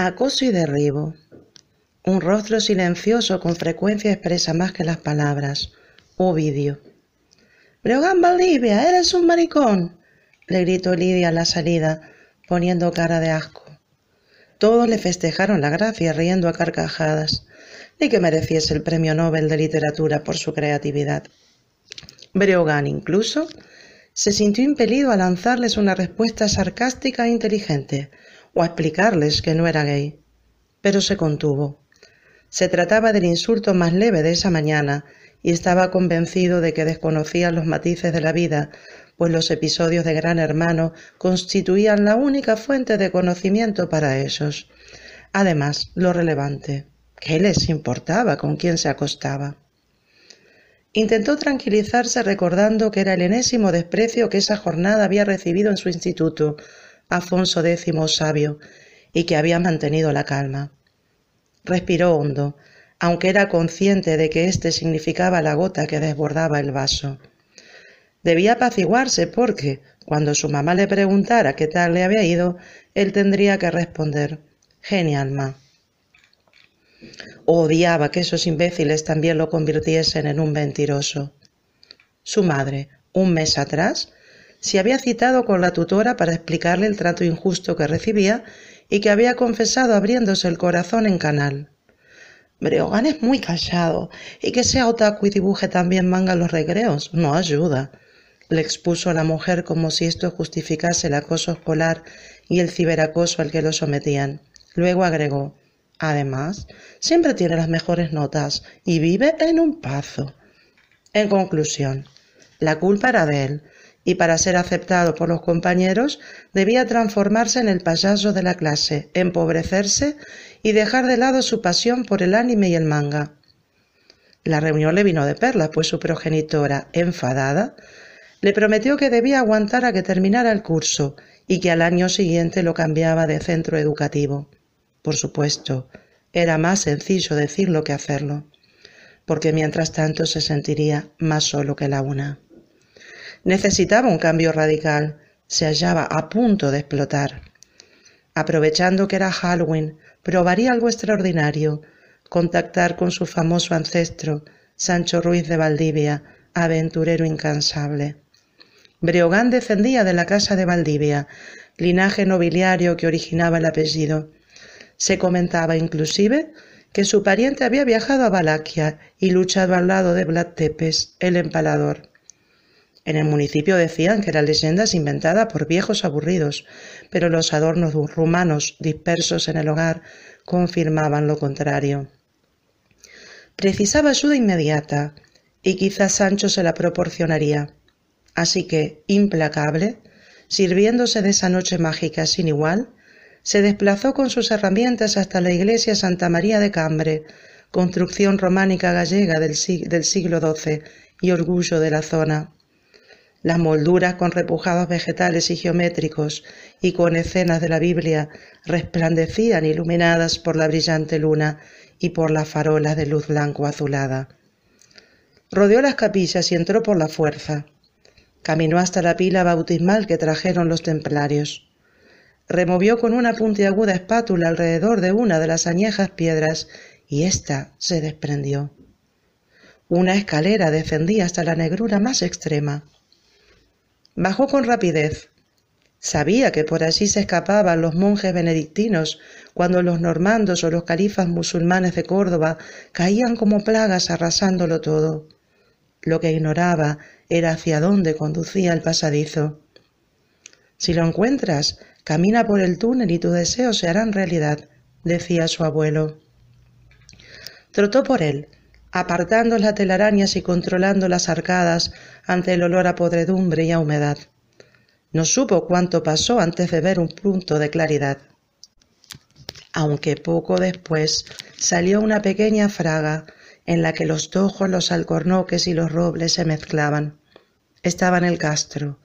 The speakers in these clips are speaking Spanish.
Acoso y derribo. Un rostro silencioso con frecuencia expresa más que las palabras. Ovidio. Breogán Valdivia, eres un maricón, le gritó Lidia a la salida, poniendo cara de asco. Todos le festejaron la gracia riendo a carcajadas, ni que mereciese el premio Nobel de literatura por su creatividad. Breogán incluso se sintió impelido a lanzarles una respuesta sarcástica e inteligente, o a explicarles que no era gay, pero se contuvo. Se trataba del insulto más leve de esa mañana y estaba convencido de que desconocían los matices de la vida, pues los episodios de Gran Hermano constituían la única fuente de conocimiento para ellos. Además, lo relevante, ¿qué les importaba con quién se acostaba? Intentó tranquilizarse recordando que era el enésimo desprecio que esa jornada había recibido en su instituto, Afonso X sabio, y que había mantenido la calma. Respiró hondo, aunque era consciente de que éste significaba la gota que desbordaba el vaso. Debía apaciguarse porque, cuando su mamá le preguntara qué tal le había ido, él tendría que responder Genial, ma. Odiaba que esos imbéciles también lo convirtiesen en un mentiroso. Su madre, un mes atrás, se había citado con la tutora para explicarle el trato injusto que recibía y que había confesado abriéndose el corazón en canal. Breogán es muy callado y que sea otaku y dibuje también manga los recreos no ayuda. Le expuso a la mujer como si esto justificase el acoso escolar y el ciberacoso al que lo sometían. Luego agregó, además, siempre tiene las mejores notas y vive en un pazo. En conclusión, la culpa era de él, y para ser aceptado por los compañeros debía transformarse en el payaso de la clase, empobrecerse y dejar de lado su pasión por el anime y el manga. La reunión le vino de perlas, pues su progenitora, enfadada, le prometió que debía aguantar a que terminara el curso y que al año siguiente lo cambiaba de centro educativo. Por supuesto, era más sencillo decirlo que hacerlo, porque mientras tanto se sentiría más solo que la una. Necesitaba un cambio radical. Se hallaba a punto de explotar. Aprovechando que era Halloween, probaría algo extraordinario, contactar con su famoso ancestro, Sancho Ruiz de Valdivia, aventurero incansable. Breogán descendía de la casa de Valdivia, linaje nobiliario que originaba el apellido. Se comentaba inclusive que su pariente había viajado a Valaquia y luchado al lado de Vlad Tepes, el empalador. En el municipio decían que eran leyendas inventadas por viejos aburridos, pero los adornos rumanos dispersos en el hogar confirmaban lo contrario. Precisaba ayuda inmediata, y quizás Sancho se la proporcionaría. Así que, implacable, sirviéndose de esa noche mágica sin igual, se desplazó con sus herramientas hasta la iglesia Santa María de Cambre, construcción románica gallega del, del siglo XII y orgullo de la zona. Las molduras con repujados vegetales y geométricos y con escenas de la Biblia resplandecían iluminadas por la brillante luna y por las farolas de luz blanco azulada. Rodeó las capillas y entró por la fuerza. Caminó hasta la pila bautismal que trajeron los templarios. Removió con una puntiaguda espátula alrededor de una de las añejas piedras y ésta se desprendió. Una escalera descendía hasta la negrura más extrema. Bajó con rapidez. Sabía que por allí se escapaban los monjes benedictinos cuando los normandos o los califas musulmanes de Córdoba caían como plagas arrasándolo todo. Lo que ignoraba era hacia dónde conducía el pasadizo. Si lo encuentras, camina por el túnel y tus deseos se harán realidad, decía su abuelo. Trotó por él, apartando las telarañas y controlando las arcadas ante el olor a podredumbre y a humedad. No supo cuánto pasó antes de ver un punto de claridad. Aunque poco después salió una pequeña fraga en la que los tojos, los alcornoques y los robles se mezclaban. Estaba en el castro,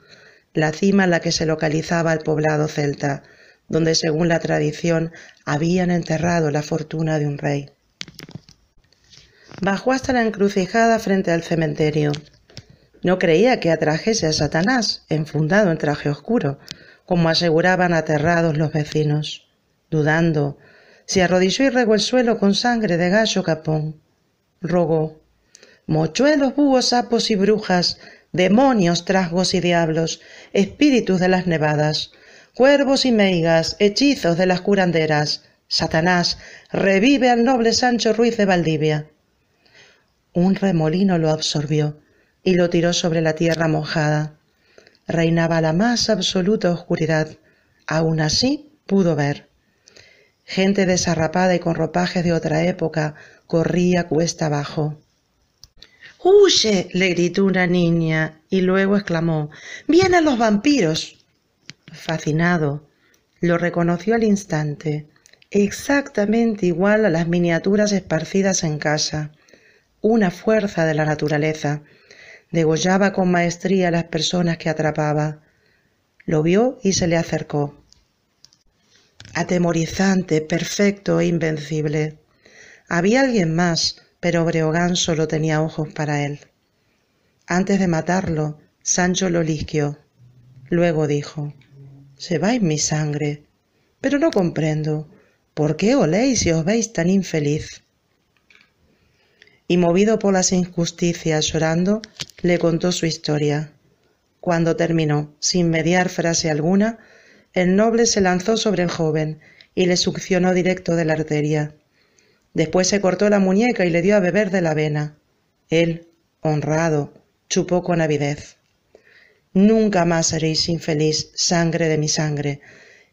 la cima en la que se localizaba el poblado celta, donde según la tradición habían enterrado la fortuna de un rey. Bajó hasta la encrucijada frente al cementerio. No creía que atrajese a Satanás, enfundado en traje oscuro, como aseguraban aterrados los vecinos. Dudando, se arrodilló y regó el suelo con sangre de gallo capón. Rogó. Mochuelos, búhos, sapos y brujas, demonios, trasgos y diablos, espíritus de las nevadas, cuervos y meigas, hechizos de las curanderas, Satanás, revive al noble Sancho Ruiz de Valdivia. Un remolino lo absorbió y lo tiró sobre la tierra mojada. Reinaba la más absoluta oscuridad. Aún así pudo ver. Gente desarrapada y con ropajes de otra época corría cuesta abajo. ¡Huye! le gritó una niña y luego exclamó ¡Vienen los vampiros! Fascinado, lo reconoció al instante, exactamente igual a las miniaturas esparcidas en casa, una fuerza de la naturaleza. Degollaba con maestría a las personas que atrapaba. Lo vio y se le acercó. Atemorizante, perfecto e invencible. Había alguien más, pero Breogán solo tenía ojos para él. Antes de matarlo, Sancho lo lisquió. Luego dijo, Se va en mi sangre, pero no comprendo. ¿Por qué oléis y os veis tan infeliz? Y movido por las injusticias, llorando, le contó su historia. Cuando terminó, sin mediar frase alguna, el noble se lanzó sobre el joven y le succionó directo de la arteria. Después se cortó la muñeca y le dio a beber de la vena. Él, honrado, chupó con avidez. Nunca más seréis infeliz, sangre de mi sangre,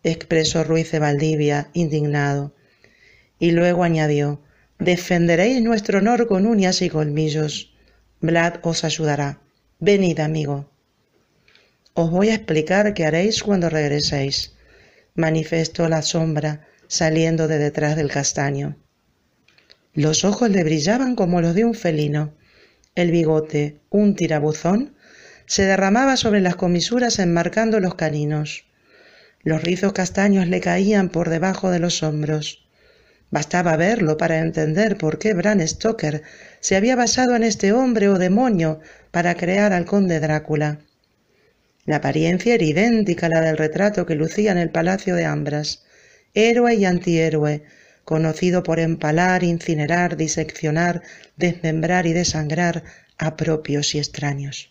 expresó Ruiz de Valdivia, indignado. Y luego añadió, defenderéis nuestro honor con uñas y colmillos. Vlad os ayudará. Venid, amigo. Os voy a explicar qué haréis cuando regreséis, manifestó la sombra saliendo de detrás del castaño. Los ojos le brillaban como los de un felino. El bigote, un tirabuzón, se derramaba sobre las comisuras enmarcando los caninos. Los rizos castaños le caían por debajo de los hombros. Bastaba verlo para entender por qué Bram Stoker se había basado en este hombre o demonio para crear al conde Drácula. La apariencia era idéntica a la del retrato que lucía en el palacio de Ambras, héroe y antihéroe, conocido por empalar, incinerar, diseccionar, desmembrar y desangrar a propios y extraños.